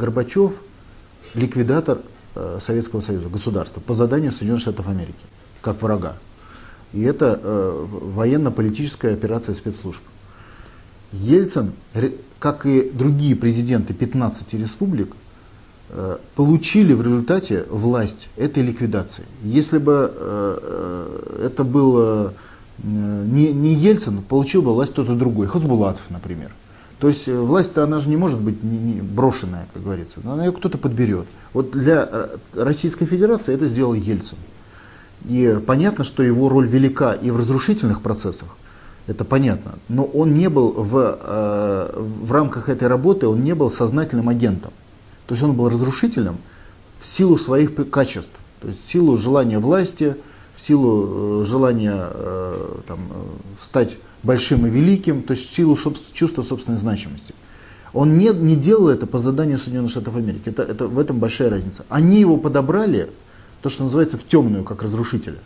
Горбачев ликвидатор э, Советского Союза, государства, по заданию Соединенных Штатов Америки, как врага. И это э, военно-политическая операция спецслужб. Ельцин, как и другие президенты 15 республик, э, получили в результате власть этой ликвидации. Если бы э, э, это был не, не Ельцин, получил бы власть кто-то другой, Хазбулатов, например. То есть власть-то она же не может быть брошенная, как говорится, она ее кто-то подберет. Вот для Российской Федерации это сделал Ельцин. И понятно, что его роль велика и в разрушительных процессах, это понятно. Но он не был в, э, в рамках этой работы, он не был сознательным агентом. То есть он был разрушительным в силу своих качеств, то есть в силу желания власти, силу э, желания э, там, стать большим и великим, то есть в силу собствен, чувства собственной значимости. Он не, не делал это по заданию Соединенных Штатов Америки. Это, это, в этом большая разница. Они его подобрали, то, что называется, в темную, как разрушителя.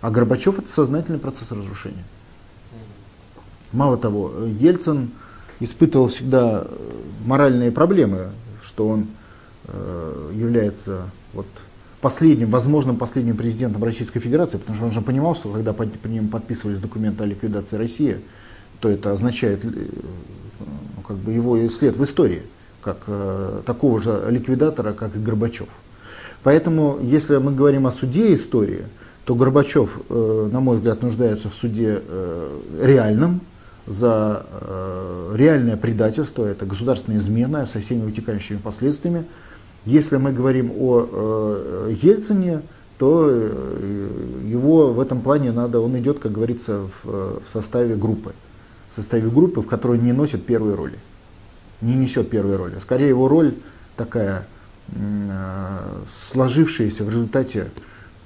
А Горбачев это сознательный процесс разрушения. Мало того, Ельцин испытывал всегда э, моральные проблемы, что он э, является вот последним, возможным последним президентом Российской Федерации, потому что он же понимал, что когда по, по ним подписывались документы о ликвидации России, то это означает э, ну, как бы его след в истории, как э, такого же ликвидатора, как и Горбачев. Поэтому, если мы говорим о суде истории, то Горбачев, э, на мой взгляд, нуждается в суде э, реальном, за э, реальное предательство, это государственная измена со всеми вытекающими последствиями. Если мы говорим о э, Ельцине, то э, его в этом плане надо, он идет, как говорится, в, в составе группы, в составе группы, в которой не носит первой роли, не несет первой роли. Скорее его роль такая э, сложившаяся в результате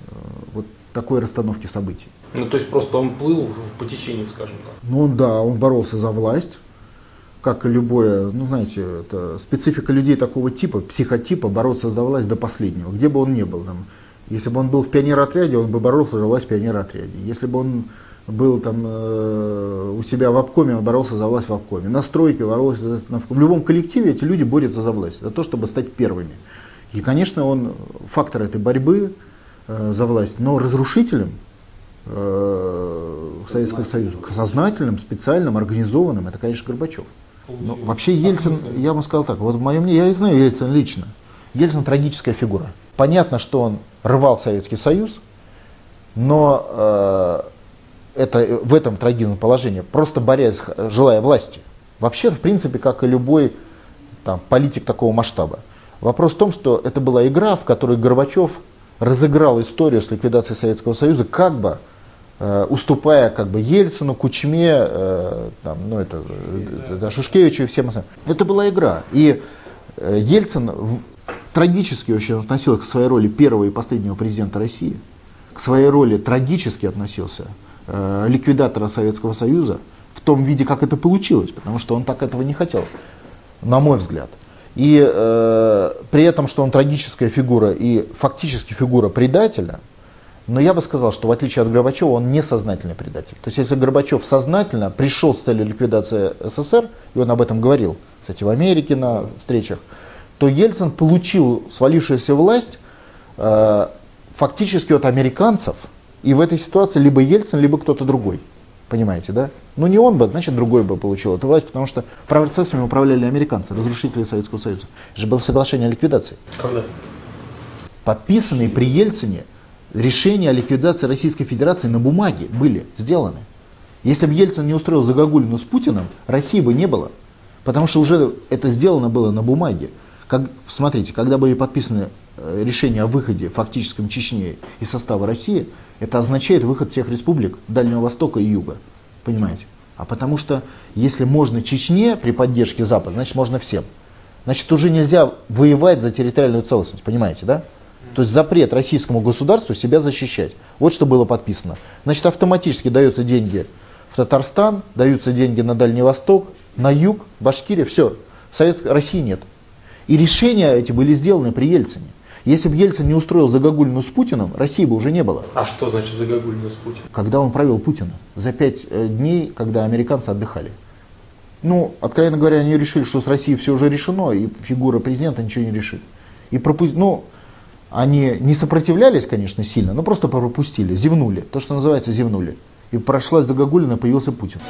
э, вот такой расстановки событий. Ну, то есть просто он плыл по течению, скажем так. Ну, да, он боролся за власть, как и любое, ну, знаете, это специфика людей такого типа, психотипа, бороться за власть до последнего, где бы он ни был. Там, если бы он был в пионер-отряде, он бы боролся за власть в пионер-отряде. Если бы он был там э, у себя в обкоме, он боролся за власть в обкоме. На стройке боролся, за, в любом коллективе эти люди борются за власть, за то, чтобы стать первыми. И, конечно, он фактор этой борьбы э, за власть, но разрушителем э, Советского Союза. Сознательным, специальным, организованным, это, конечно, Горбачев. Но вообще Ельцин, я вам сказал так, вот в моем мнении, я и знаю Ельцин лично. Ельцин трагическая фигура. Понятно, что он рвал Советский Союз, но э, это, в этом трагизм положение, просто борясь, желая власти. Вообще, в принципе, как и любой там, политик такого масштаба. Вопрос в том, что это была игра, в которой Горбачев разыграл историю с ликвидацией Советского Союза как бы Э, уступая как бы Ельцину, Кучме, э, там, ну, это, да, Шушкевичу и всем остальным. Это была игра. И э, Ельцин трагически очень относился к своей роли первого и последнего президента России, к своей роли трагически относился ликвидатора Советского Союза в том виде, как это получилось, потому что он так этого не хотел, на мой взгляд. И э, при этом, что он трагическая фигура и фактически фигура предателя, но я бы сказал, что в отличие от Горбачева, он не сознательный предатель. То есть если Горбачев сознательно пришел с целью ликвидации СССР, и он об этом говорил, кстати, в Америке на встречах, то Ельцин получил свалившуюся власть э, фактически от американцев, и в этой ситуации либо Ельцин, либо кто-то другой. Понимаете, да? Ну не он бы, значит другой бы получил эту власть, потому что процессами управляли американцы, разрушители Советского Союза. Это же было соглашение о ликвидации. Когда? Подписанные при Ельцине решения о ликвидации Российской Федерации на бумаге были сделаны. Если бы Ельцин не устроил Загогулину с Путиным, России бы не было. Потому что уже это сделано было на бумаге. Как, смотрите, когда были подписаны э, решения о выходе фактическом Чечни из состава России, это означает выход всех республик Дальнего Востока и Юга. Понимаете? А потому что если можно Чечне при поддержке Запада, значит можно всем. Значит уже нельзя воевать за территориальную целостность. Понимаете, да? То есть запрет российскому государству себя защищать. Вот что было подписано. Значит, автоматически даются деньги в Татарстан, даются деньги на Дальний Восток, на юг, Башкирия, все. Советской России нет. И решения эти были сделаны при Ельцине. Если бы Ельцин не устроил Загогулину с Путиным, России бы уже не было. А что значит Загогулину с Путиным? Когда он провел Путина. За пять э, дней, когда американцы отдыхали. Ну, откровенно говоря, они решили, что с Россией все уже решено, и фигура президента ничего не решит. И пропу... ну, они не сопротивлялись, конечно, сильно, но просто пропустили, зевнули. То, что называется, зевнули. И прошлась Загогулина, появился Путин.